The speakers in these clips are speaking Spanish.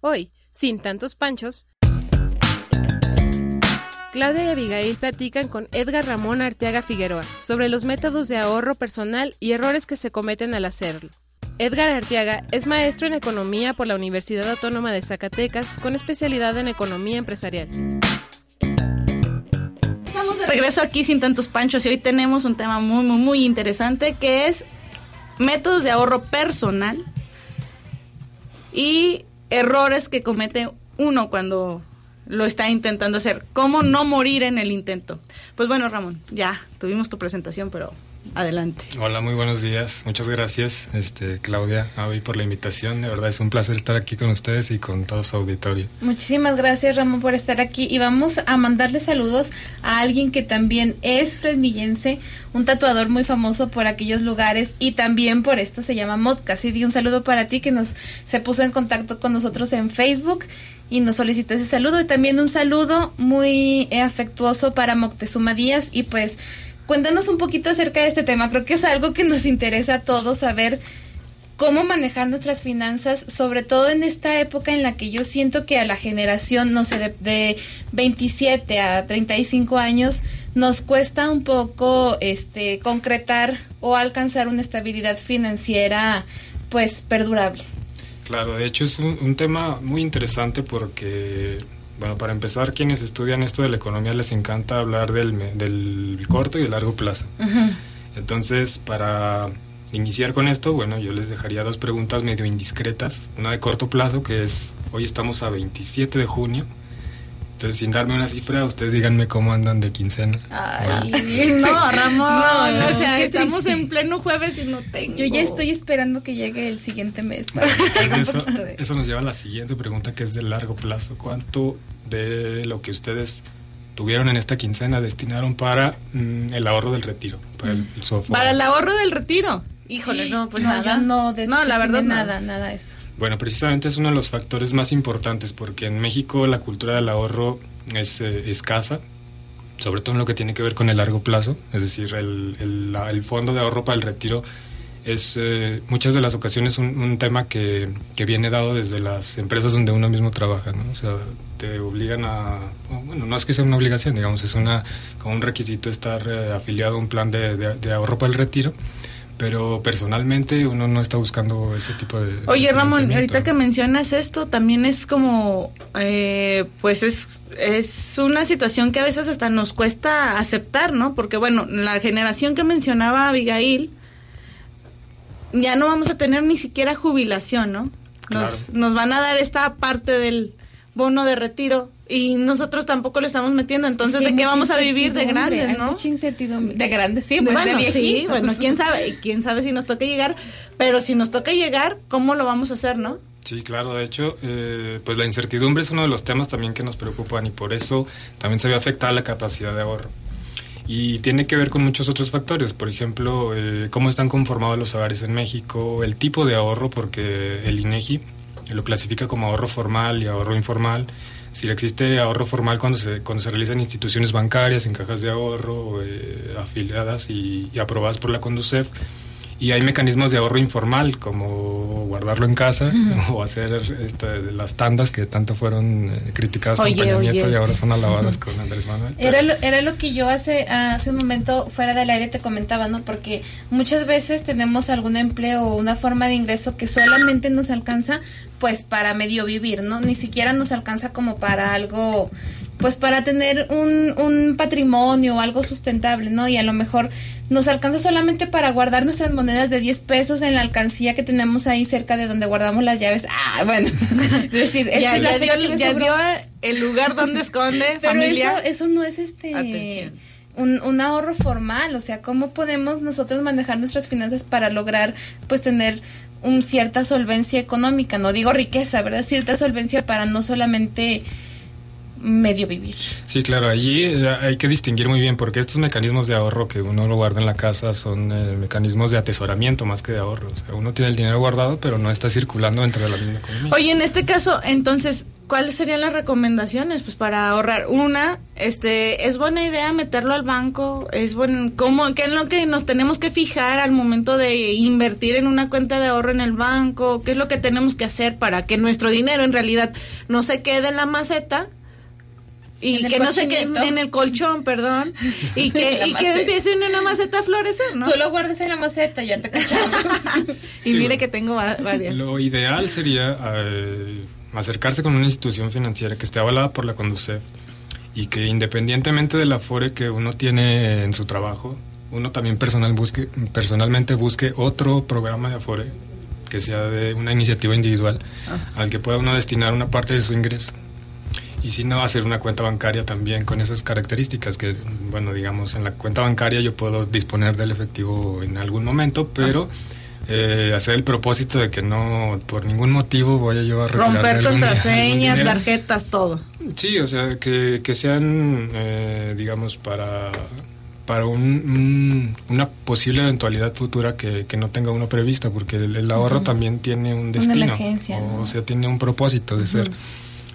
Hoy, sin tantos panchos, Claudia y Abigail platican con Edgar Ramón Arteaga Figueroa sobre los métodos de ahorro personal y errores que se cometen al hacerlo. Edgar Arteaga es maestro en economía por la Universidad Autónoma de Zacatecas con especialidad en economía empresarial. Estamos de regreso aquí sin tantos panchos y hoy tenemos un tema muy, muy, muy interesante que es métodos de ahorro personal y errores que comete uno cuando lo está intentando hacer. ¿Cómo no morir en el intento? Pues bueno, Ramón, ya tuvimos tu presentación, pero adelante. Hola, muy buenos días. Muchas gracias, este, Claudia, Avi, por la invitación. De verdad es un placer estar aquí con ustedes y con todo su auditorio. Muchísimas gracias, Ramón, por estar aquí. Y vamos a mandarle saludos a alguien que también es fresnillense, un tatuador muy famoso por aquellos lugares y también por esto se llama Modcast. Y un saludo para ti que nos se puso en contacto con nosotros en Facebook y nos solicitó ese saludo. Y también un saludo muy eh, afectuoso para Moctezuma Díaz. Y pues cuéntanos un poquito acerca de este tema. Creo que es algo que nos interesa a todos saber cómo manejar nuestras finanzas, sobre todo en esta época en la que yo siento que a la generación, no sé, de, de 27 a 35 años, nos cuesta un poco este concretar o alcanzar una estabilidad financiera pues perdurable. Claro, de hecho es un, un tema muy interesante porque bueno, para empezar, quienes estudian esto de la economía les encanta hablar del, del corto y el largo plazo. Entonces, para iniciar con esto, bueno, yo les dejaría dos preguntas medio indiscretas. Una de corto plazo, que es, hoy estamos a 27 de junio. Entonces, sin darme una cifra, ustedes díganme cómo andan de quincena. Ay, no, Ramón. No, o sea, estamos en pleno jueves y no tengo. Yo ya estoy esperando que llegue el siguiente mes. Para que eso, de... eso nos lleva a la siguiente pregunta, que es de largo plazo. ¿Cuánto de lo que ustedes tuvieron en esta quincena destinaron para mm, el ahorro del retiro, para el, el software. Para el ahorro del retiro. Híjole, no, pues no, nada. No, de, no, la verdad nada, nada eso. Bueno, precisamente es uno de los factores más importantes porque en México la cultura del ahorro es eh, escasa, sobre todo en lo que tiene que ver con el largo plazo, es decir, el, el, fondo de ahorro para el retiro es eh, muchas de las ocasiones un, un tema que, viene dado desde las empresas donde uno mismo trabaja, ¿no? O sea, te obligan a, bueno, no es que sea una obligación, digamos, es una como un requisito estar eh, afiliado a un plan de, de, ahorro para el retiro. Pero personalmente uno no está buscando ese tipo de... Oye Ramón, ahorita que mencionas esto, también es como, eh, pues es, es una situación que a veces hasta nos cuesta aceptar, ¿no? Porque bueno, la generación que mencionaba Abigail, ya no vamos a tener ni siquiera jubilación, ¿no? Nos, claro. nos van a dar esta parte del bono de retiro y nosotros tampoco le estamos metiendo, entonces Sí, ¿de qué vamos a vivir de grandes, hay no? mucha incertidumbre. De grandes, sí, pues bueno, de sí, bueno, quién sabe, quién sabe si nos toca llegar, pero si nos toca llegar, ¿cómo lo vamos a hacer, no? Sí, claro, de hecho, eh, pues la incertidumbre es uno de los temas también que nos preocupan y por eso también se ve afectada la capacidad de ahorro. Y tiene que ver con muchos otros factores, por ejemplo, eh, cómo están conformados los hogares en México, el tipo de ahorro, porque el INEGI lo clasifica como ahorro formal y ahorro informal. Si existe ahorro formal cuando se, cuando se realiza instituciones bancarias, en cajas de ahorro, eh, afiliadas y, y, aprobadas por la Conducef. Y hay mecanismos de ahorro informal, como guardarlo en casa uh -huh. o hacer este, las tandas que tanto fueron eh, criticadas oye, con Peña oye. Nieto y ahora son alabadas uh -huh. con Andrés Manuel. Era lo, era lo que yo hace, hace un momento fuera del aire te comentaba, ¿no? Porque muchas veces tenemos algún empleo o una forma de ingreso que solamente nos alcanza pues para medio vivir, ¿no? Ni siquiera nos alcanza como para algo pues para tener un, un patrimonio o algo sustentable, ¿no? Y a lo mejor nos alcanza solamente para guardar nuestras monedas de 10 pesos en la alcancía que tenemos ahí cerca de donde guardamos las llaves. Ah, bueno. es decir, ya, es ya, dio, ya dio, el lugar donde esconde Pero familia. Eso, eso no es este Atención. un, un, ahorro formal, o sea, cómo podemos nosotros manejar nuestras finanzas para lograr pues tener un cierta solvencia económica, no digo riqueza, ¿verdad? Cierta solvencia para no solamente medio vivir. Sí, claro, allí eh, hay que distinguir muy bien porque estos mecanismos de ahorro que uno lo guarda en la casa son eh, mecanismos de atesoramiento más que de ahorro. O sea, uno tiene el dinero guardado, pero no está circulando dentro de la misma economía. Oye, en este caso, entonces, ¿cuáles serían las recomendaciones pues para ahorrar? Una, este, es buena idea meterlo al banco, es buen cómo qué es lo que nos tenemos que fijar al momento de invertir en una cuenta de ahorro en el banco, qué es lo que tenemos que hacer para que nuestro dinero en realidad no se quede en la maceta y que no se quede en el colchón, perdón, y que, y que empiece en una maceta a florecer, ¿no? Tú lo guardes en la maceta, ya te cachamos. y mire que tengo varias. Lo ideal sería eh, acercarse con una institución financiera que esté avalada por la Conducef y que independientemente del afore que uno tiene en su trabajo, uno también personal busque, personalmente busque otro programa de afore que sea de una iniciativa individual ah. al que pueda uno destinar una parte de su ingreso y si no, hacer una cuenta bancaria también con esas características que, bueno, digamos, en la cuenta bancaria yo puedo disponer del efectivo en algún momento, pero eh, hacer el propósito de que no, por ningún motivo voy a yo a Romper contraseñas, tarjetas, todo. Sí, o sea, que, que sean, eh, digamos, para para un, una posible eventualidad futura que, que, no tenga uno prevista, porque el, ahorro también tiene un destino, o, sea, tiene un propósito de ser.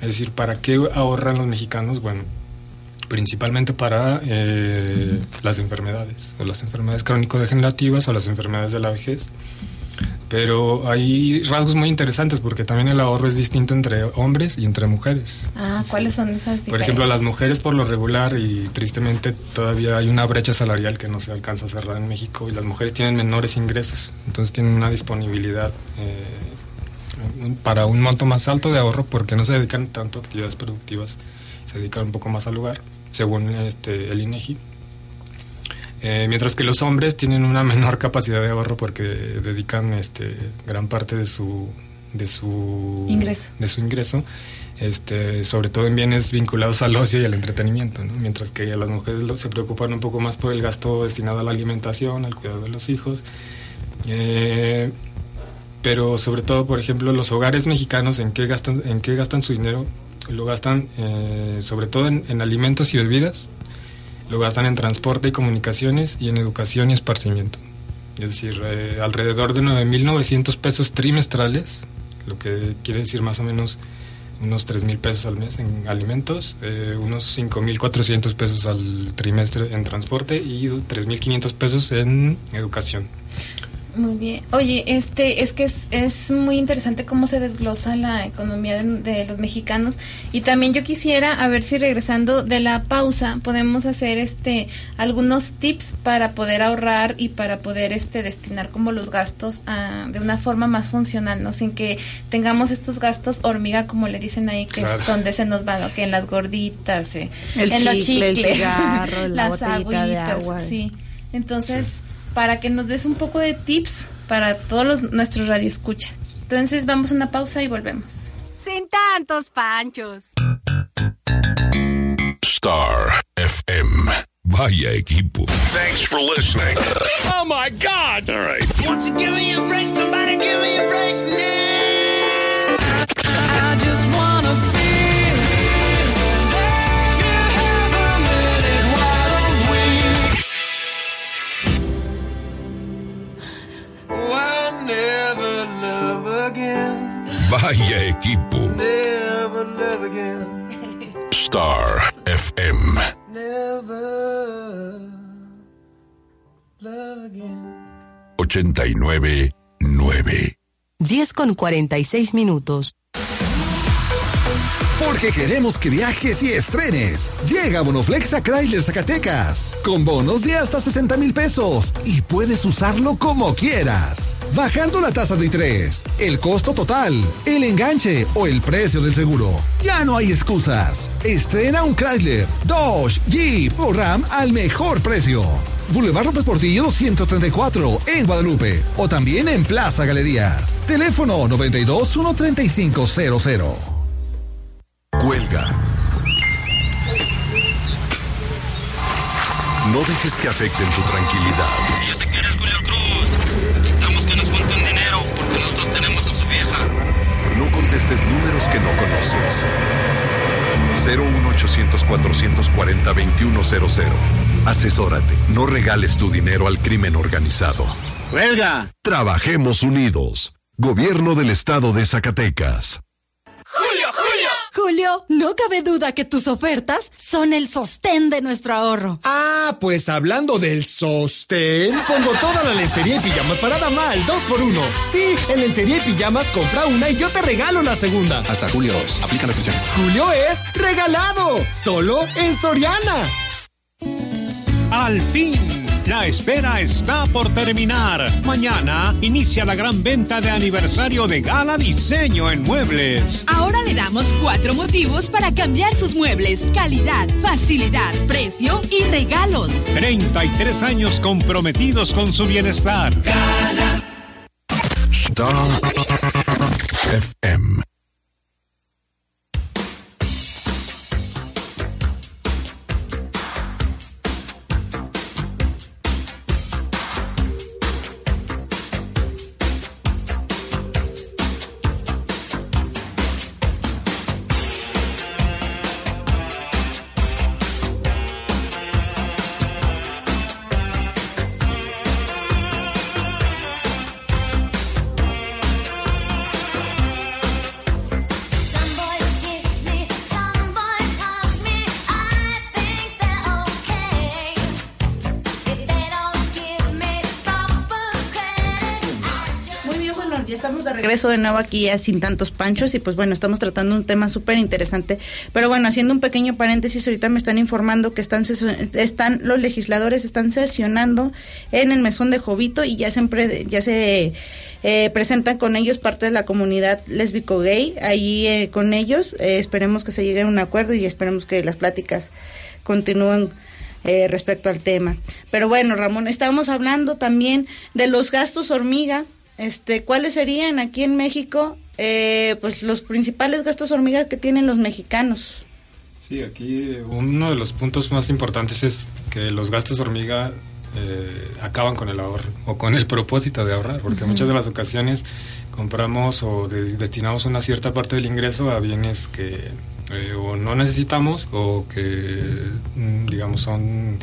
Es decir, ¿para qué ahorran los mexicanos? Bueno, principalmente para eh, las enfermedades, o las enfermedades crónico-degenerativas o las enfermedades de la vejez. Pero hay rasgos muy interesantes porque también el ahorro es distinto entre hombres y entre mujeres. Ah, ¿cuáles son esas diferencias? Por ejemplo, las mujeres por lo regular y tristemente todavía hay una brecha salarial que no se alcanza a cerrar en México y las mujeres tienen menores ingresos, entonces tienen una disponibilidad eh, para un monto más alto de ahorro porque no se dedican tanto a actividades productivas, se dedican un poco más al lugar, según este, el INEGI. Eh, mientras que los hombres tienen una menor capacidad de ahorro porque dedican este, gran parte de su, de su ingreso, de su ingreso este, sobre todo en bienes vinculados al ocio y al entretenimiento, mientras que las mujeres se preocupan un poco más por el gasto destinado a la alimentación, al cuidado de los hijos. Eh, pero sobre todo, por ejemplo, los hogares mexicanos, ¿en qué gastan, en qué gastan su dinero? Lo gastan eh, sobre todo en, alimentos y bebidas, lo gastan en transporte y comunicaciones y en educación y esparcimiento. Es decir, eh, alrededor de 9.900 pesos trimestrales, lo que quiere decir más o menos unos 3.000 pesos al mes en alimentos, eh, unos 5.400 pesos al trimestre en transporte y 3.500 pesos en educación. Muy bien. Oye, este, es que es, es muy interesante cómo se desglosa la economía de, los mexicanos y también yo quisiera a ver si regresando de la pausa podemos hacer este algunos tips para poder ahorrar y para poder este destinar como los gastos a, de una forma más funcional, no sin que tengamos estos gastos hormiga como le dicen ahí que es donde se nos va, ¿no? que en las gorditas, eh, en los chicles, las aguitas, sí. Entonces para que nos des un poco de tips para todos los, nuestros radioescuchas. Entonces vamos a una pausa y volvemos. Sin tantos panchos. Star FM. Vaya equipo. Thanks for listening. Oh my God! All right. Won't you give me a break? Somebody give me a break now. Vaya equipo. Never love again. Star FM. Never love again. 89.9 10 con 46 minutos. Porque queremos que viajes y estrenes. Llega Bonoflex a Chrysler Zacatecas. Con bonos de hasta 60 mil pesos. Y puedes usarlo como quieras. Bajando la tasa de interés, el costo total, el enganche o el precio del seguro. Ya no hay excusas. Estrena un Chrysler, Dodge, Jeep o Ram al mejor precio. Boulevard López Portillo 234 en Guadalupe o también en Plaza Galerías. Teléfono 92 13500. Cuelga. No dejes que afecten tu tranquilidad. Yo sé que eres Julio Cruz. Necesitamos que nos junten dinero porque nosotros tenemos a su vieja. No contestes números que no conoces. 01800 440 2100. Asesórate. No regales tu dinero al crimen organizado. ¡Huelga! Trabajemos unidos. Gobierno del Estado de Zacatecas. ¡Julio, no cabe duda que tus ofertas son el sostén de nuestro ahorro. Ah, pues hablando del sostén, pongo toda la lencería y pijamas para dama al 2x1. Sí, en lencería y pijamas compra una y yo te regalo la segunda. Hasta julio 2. Aplican restricciones. Julio es regalado. Solo en Soriana. Al fin, la espera está por terminar. Mañana inicia la gran venta de aniversario de Gala Diseño en Muebles. Ahora le damos cuatro motivos para cambiar sus muebles. Calidad, facilidad, precio y regalos. 33 años comprometidos con su bienestar. Star FM. Regreso de nuevo aquí ya sin tantos panchos y pues bueno, estamos tratando un tema súper interesante. Pero bueno, haciendo un pequeño paréntesis, ahorita me están informando que están, están los legisladores están sesionando en el mesón de Jovito y ya se, empre- ya se eh, presentan con ellos parte de la comunidad lésbico gay, ahí eh, con ellos. eh, esperemos que se llegue a un acuerdo y esperemos que las pláticas continúen eh, respecto al tema. Pero bueno, Ramón, estábamos hablando también de los gastos hormiga. Este, ¿cuáles serían aquí en México, eh, pues los principales gastos hormiga que tienen los mexicanos? Sí, aquí eh, uno de los puntos más importantes es que los gastos hormiga eh, acaban con el ahorro o con el propósito de ahorrar, porque Ujú. muchas de las ocasiones compramos o de- destinamos una cierta parte del ingreso a bienes que eh, o no necesitamos o que, mm, digamos, son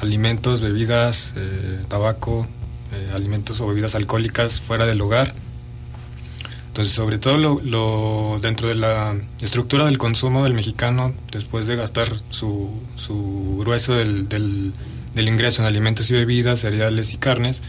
alimentos, bebidas, eh, tabaco, eh, alimentos o bebidas alcohólicas fuera del hogar. Entonces, sobre todo lo, dentro de la estructura del consumo del mexicano, después de gastar su, su grueso del, del- del ingreso en alimentos y bebidas, cereales y carnes,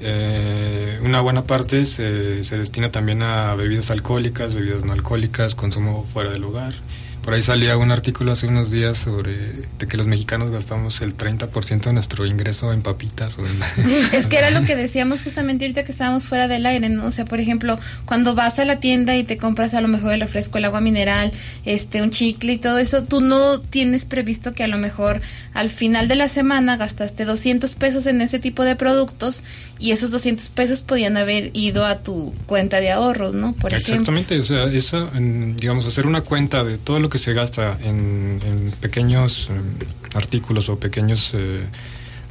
eh, una buena parte se, se destina también a bebidas alcohólicas, bebidas no alcohólicas, consumo fuera del hogar. Por ahí salía un artículo hace unos días sobre de que los mexicanos gastamos el 30% de nuestro ingreso en papitas o en... Es que era lo que decíamos justamente ahorita que estábamos fuera del aire, ¿no? O sea, por ejemplo, cuando vas a la tienda y te compras a lo mejor el refresco, el agua mineral, este, un chicle y todo eso, tú no tienes previsto que a lo mejor al final de la semana gastaste 200 pesos en ese tipo de productos y esos 200 pesos podían haber ido a tu cuenta de ahorros, ¿no? Por ejemplo. Exactamente, o sea, eso, en, digamos, hacer una cuenta de todo lo que se gasta en, en pequeños eh, artículos o pequeños, eh,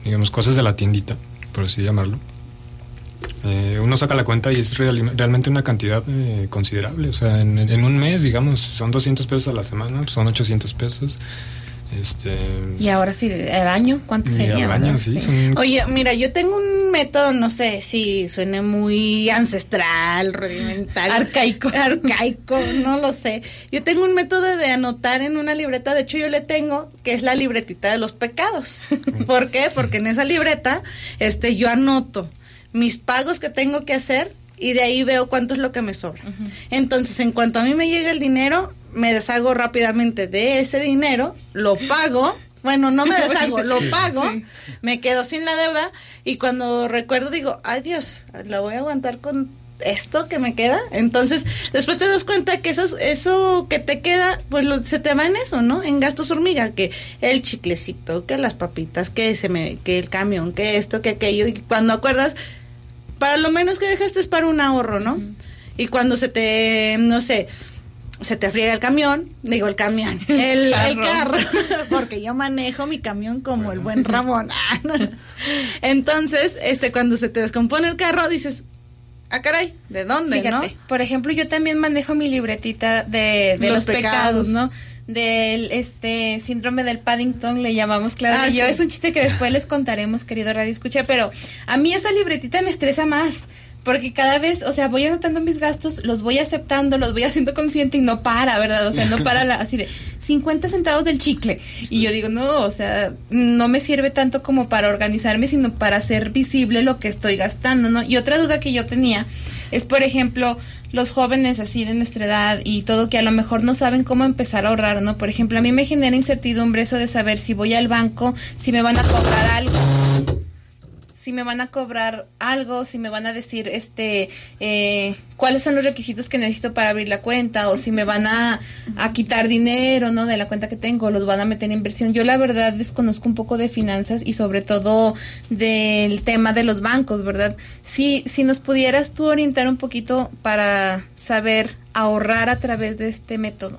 digamos, cosas de la tiendita, por así llamarlo. Eh, uno saca la cuenta y es real- realmente una cantidad eh, considerable. O sea, en, en un mes, digamos, son 200 pesos a la semana, son 800 pesos. Este, Y ahora sí, al año, ¿cuánto sería? al año, sí, son Oye, mira, yo tengo un método, no sé si suene muy ancestral, rudimentario. Arcaico. Arcaico, no lo sé. Yo tengo un método de anotar en una libreta, de hecho yo le tengo, que es la libretita de los pecados. ¿Por qué? Porque en esa libreta, este, yo anoto mis pagos que tengo que hacer y de ahí veo cuánto es lo que me sobra. Entonces, en cuanto a mí me llega el dinero, me deshago rápidamente de ese dinero, lo pago. Bueno, no me deshago, lo pago, Sí. me quedo sin la deuda y cuando recuerdo digo, ay Dios, la voy a aguantar con esto que me queda. Entonces, después te das cuenta que eso, eso que te queda, pues lo- se te va en eso, ¿no? En gastos hormiga, que el chiclecito, que las papitas, que se me, que el camión, que esto, que aquello. Y cuando acuerdas, para lo menos que dejaste es para un ahorro, ¿no? Y cuando se te, no sé, se te friega el camión, digo el camión, el, el Carro. porque yo manejo mi camión como el buen Ramón. Ah. Entonces, este, cuando se te descompone el carro, dices, ah, caray, ¿de dónde, Fíjate, no? por ejemplo, yo también manejo mi libretita de, de Los los, pecados, pecados. ¿no? Del este síndrome del Paddington le llamamos claro. Ah, y yo sí. es un chiste que después les contaremos, querido Radio Escucha, pero a mí esa libretita me estresa más. Porque cada vez, o sea, voy anotando mis gastos, los voy aceptando, los voy haciendo consciente y no para, ¿verdad? O sea, no para la, así de 50 centavos del chicle. Y yo digo, no, o sea, no me sirve tanto como para organizarme, sino para hacer visible lo que estoy gastando, ¿no? Y otra duda que yo tenía es, por ejemplo, los jóvenes así de nuestra edad y todo que a lo mejor no saben cómo empezar a ahorrar, ¿no? Por ejemplo, a mí me genera incertidumbre eso de saber si voy al banco, si me van a cobrar algo si me van a cobrar algo, si me van a decir este eh, cuáles son los requisitos que necesito para abrir la cuenta o si me van a, a quitar dinero no de la cuenta que tengo, los van a meter en inversión. Yo la verdad desconozco un poco de finanzas y sobre todo del tema de los bancos, ¿verdad? Si si nos pudieras tú orientar un poquito para saber ahorrar a través de este método.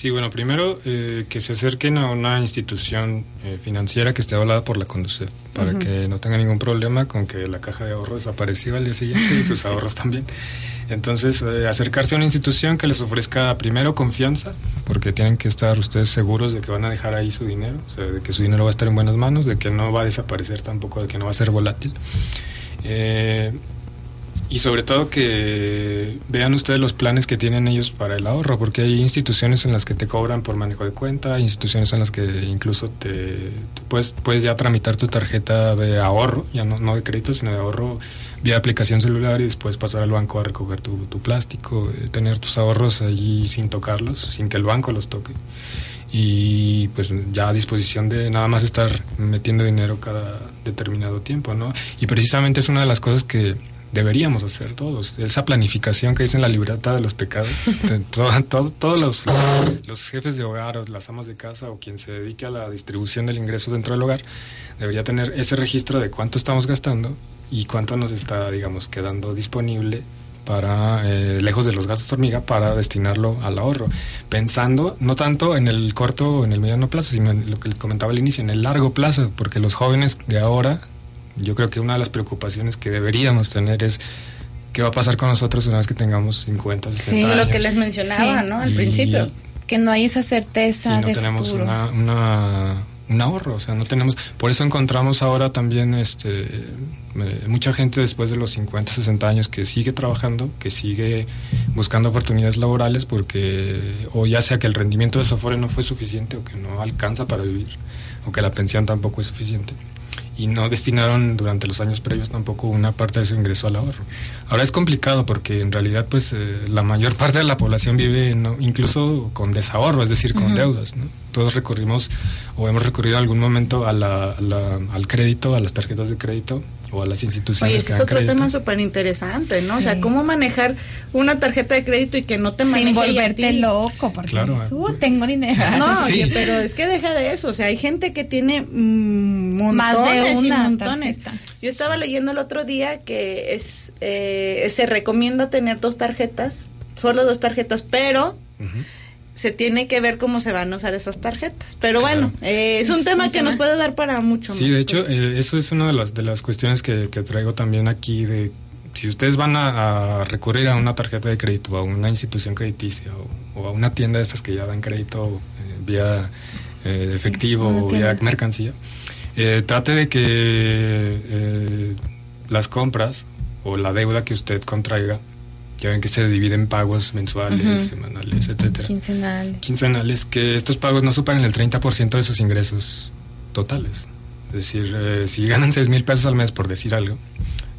Sí, bueno, primero eh, que se acerquen a una institución eh, financiera que esté avalada por la Conducef para que no tengan ningún problema con que la caja de ahorro desapareció al día siguiente y sus ahorros también. Entonces, eh, acercarse a una institución que les ofrezca primero confianza, porque tienen que estar ustedes seguros de que van a dejar ahí su dinero, o sea, de que su dinero va a estar en buenas manos, de que no va a desaparecer tampoco, de que no va a ser volátil. Eh, y sobre todo que vean ustedes los planes que tienen ellos para el ahorro, porque hay instituciones en las que te cobran por manejo de cuenta, instituciones en las que incluso te, te puedes, puedes ya tramitar tu tarjeta de ahorro, ya no, no de crédito, sino de ahorro vía aplicación celular y después pasar al banco a recoger tu, tu plástico, eh, tener tus ahorros allí sin tocarlos, sin que el banco los toque. Y pues ya a disposición de nada más estar metiendo dinero cada determinado tiempo, ¿no? Y precisamente es una de las cosas que deberíamos hacer todos. Esa planificación que dice en la libreta de los pecados. Te- todo- todo- todos los, los jefes de hogar o las amas de casa o quien se dedique a la distribución del ingreso dentro del hogar debería tener ese registro de cuánto estamos gastando y cuánto nos está, digamos, quedando disponible para, eh, lejos de los gastos hormiga, para destinarlo al ahorro. Pensando no tanto en el corto o en el mediano plazo, sino en lo que les comentaba al inicio, en el largo plazo, porque los jóvenes de ahora, yo creo que una de las preocupaciones que deberíamos tener es qué va a pasar con nosotros una vez que tengamos 50, 60 Sí, años. lo que les mencionaba, Sí. ¿no? Al Y- principio. Que no hay esa y certeza no de tenemos futuro. una, una- un ahorro, o sea, no tenemos, por eso encontramos ahora también este mucha gente después de los 50, 60 años que sigue trabajando, que sigue buscando oportunidades laborales porque o ya sea que el rendimiento de Sofore no fue suficiente o que no alcanza para vivir o que la pensión tampoco es suficiente y no destinaron durante los años previos tampoco una parte de su ingreso al ahorro. Ahora es complicado porque en realidad pues eh, la mayor parte de la población vive ¿no? incluso con desahorro, es decir, con deudas. ¿no? Todos recurrimos o hemos recurrido en algún momento a la- a la- al crédito, a las tarjetas de crédito o a las instituciones Oye, que es dan otro crédito. tema súper interesante, ¿no? O sea, cómo manejar una tarjeta de crédito y que no te maneje Sin y a volverte ti. loco, porque Claro, dices, "Uh, tengo dinero. No, Sí. oye, pero es que deja de eso. O sea, hay gente que tiene mm, montones Más de y una montones. tarjeta. Yo estaba leyendo el otro día que es eh, se recomienda tener dos tarjetas, solo dos tarjetas, pero se tiene que ver cómo se van a usar esas tarjetas. Pero bueno, eh, es un tema que nos puede dar para mucho Sí, más. de hecho, eh, eso es una de las, de las cuestiones que, que traigo también aquí de si ustedes van a, a recurrir a una tarjeta de crédito, a una institución crediticia o, o a una tienda de estas que ya dan crédito eh, vía eh, efectivo o vía mercancía, eh, trate de que eh, las compras o la deuda que usted contraiga, ya ven que se dividen en pagos mensuales, Ujú. semanales, etcétera Quincenal. quincenales que estos pagos no superen el 30% de sus ingresos totales. Es decir, eh, si ganan 6 mil pesos al mes, por decir algo,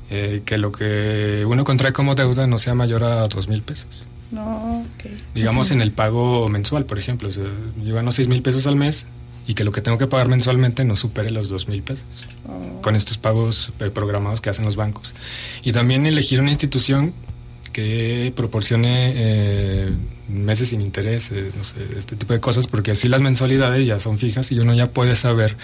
eh, que lo que uno contrae como deuda no sea mayor a 2 mil pesos. No, ok. Digamos Sí. en el pago mensual, por ejemplo. O sea, yo gano 6 mil pesos al mes y que lo que tengo que pagar mensualmente no supere los 2 mil pesos. Con estos pagos eh, programados que hacen los bancos. Y también elegir una institución que proporcione eh, meses sin intereses, no sé, este tipo de cosas, porque así las mensualidades ya son fijas y uno ya puede saber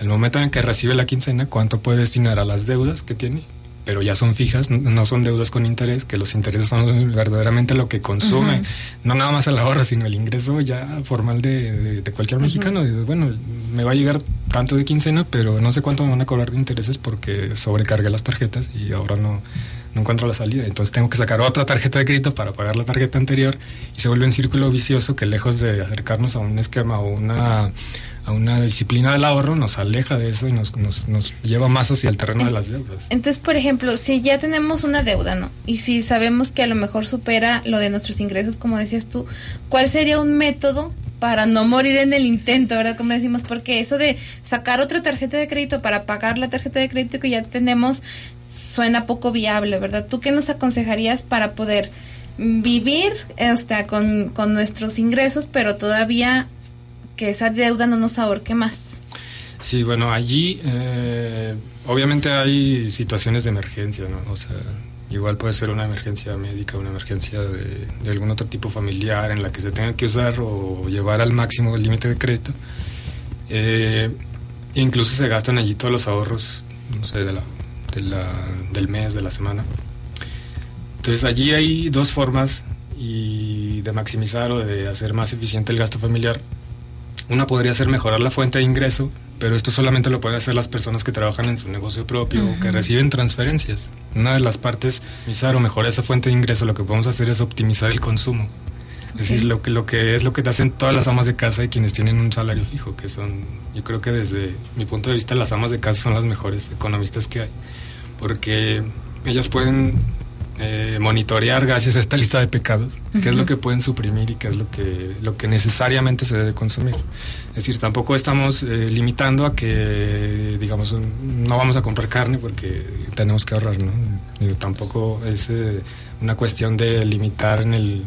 el momento en que recibe la quincena cuánto puede destinar a las deudas que tiene pero ya son fijas, no son deudas con interés, que los intereses son verdaderamente lo que consume, no nada más el ahorro, sino el ingreso ya formal de, de- de cualquier mexicano. Dices, Bueno, me va a llegar tanto de quincena, pero no sé cuánto me van a cobrar de intereses porque sobrecargué las tarjetas y ahora no, no encuentro la salida. Entonces tengo que sacar otra tarjeta de crédito para pagar la tarjeta anterior y se vuelve un círculo vicioso que lejos de acercarnos a un esquema o una a una disciplina del ahorro nos aleja de eso y nos, nos, nos lleva más hacia el terreno de las deudas. Entonces, por ejemplo, si ya tenemos una deuda, ¿no? Y si sabemos que a lo mejor supera lo de nuestros ingresos, como decías tú, ¿cuál sería un método para no morir en el intento, verdad? Como decimos, porque eso de sacar otra tarjeta de crédito para pagar la tarjeta de crédito que ya tenemos suena poco viable, ¿verdad? ¿Tú qué nos aconsejarías para poder vivir o sea, con, con nuestros ingresos, pero todavía que esa deuda no nos ahorque más? Sí, bueno, allí eh, obviamente hay situaciones de emergencia, ¿no? O sea, igual puede ser una emergencia médica, una emergencia de, de algún otro tipo familiar en la que se tenga que usar o llevar al máximo el límite de crédito. Eh, incluso se gastan allí todos los ahorros, no sé, de la, de la, del mes, de la semana. Entonces allí hay dos formas y de maximizar o de hacer más eficiente el gasto familiar. Una podría ser mejorar la fuente de ingreso, pero esto solamente lo pueden hacer las personas que trabajan en su negocio propio o que reciben transferencias. Una de las partes, optimizar o mejorar esa fuente de ingreso, lo que podemos hacer es optimizar el consumo. Es decir, lo que, lo que es lo que te hacen todas las amas de casa y quienes tienen un salario fijo, que son, yo creo que desde mi punto de vista, las amas de casa son las mejores economistas que hay, porque ellas pueden eh, monitorear gracias a esta lista de pecados, qué es lo que pueden suprimir y qué es lo que, lo que necesariamente se debe consumir. Es decir, tampoco estamos eh, limitando a que, digamos, un- no vamos a comprar carne porque tenemos que ahorrar, ¿no? Digo, tampoco es eh, una cuestión de limitar en el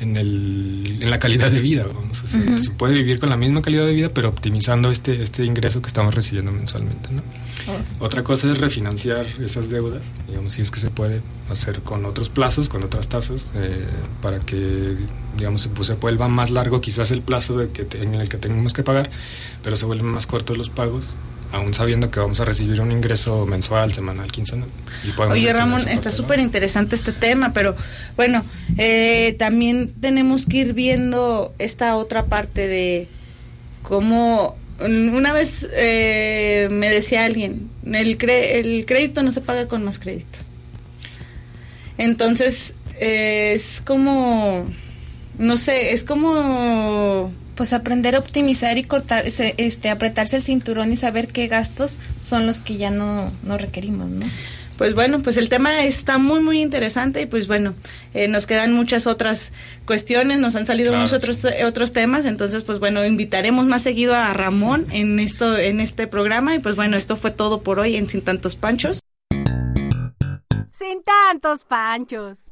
en, el, en la calidad de vida. Vamos a. Ujú. Se puede vivir con la misma calidad de vida, pero optimizando este, este ingreso que estamos recibiendo mensualmente. ¿no? Otra cosa es refinanciar esas deudas, digamos, si es que se puede hacer con otros plazos, con otras tasas, eh, para que, digamos, se, pues, se vuelva más largo quizás el plazo de que te- en el que tenemos que pagar, pero se vuelven más cortos los pagos, aún sabiendo que vamos a recibir un ingreso mensual, semanal, quincenal. y Oye, Ramón, está súper interesante este tema, pero bueno, eh, también tenemos que ir viendo esta otra parte de cómo una vez eh, me decía alguien, el, cre- el crédito no se paga con más crédito. Entonces, eh, es como, no sé, es como... Pues aprender a optimizar y cortar, este, apretarse el cinturón y saber qué gastos son los que ya no, no requerimos, ¿no? Pues bueno, pues el tema está muy, muy interesante y pues bueno, eh, nos quedan muchas otras cuestiones, nos han salido Claro. muchos otros, eh, otros temas, entonces pues bueno, invitaremos más seguido a Ramón en, esto, en este programa y pues bueno, esto fue todo por hoy en Sin Tantos Panchos. Sin tantos panchos.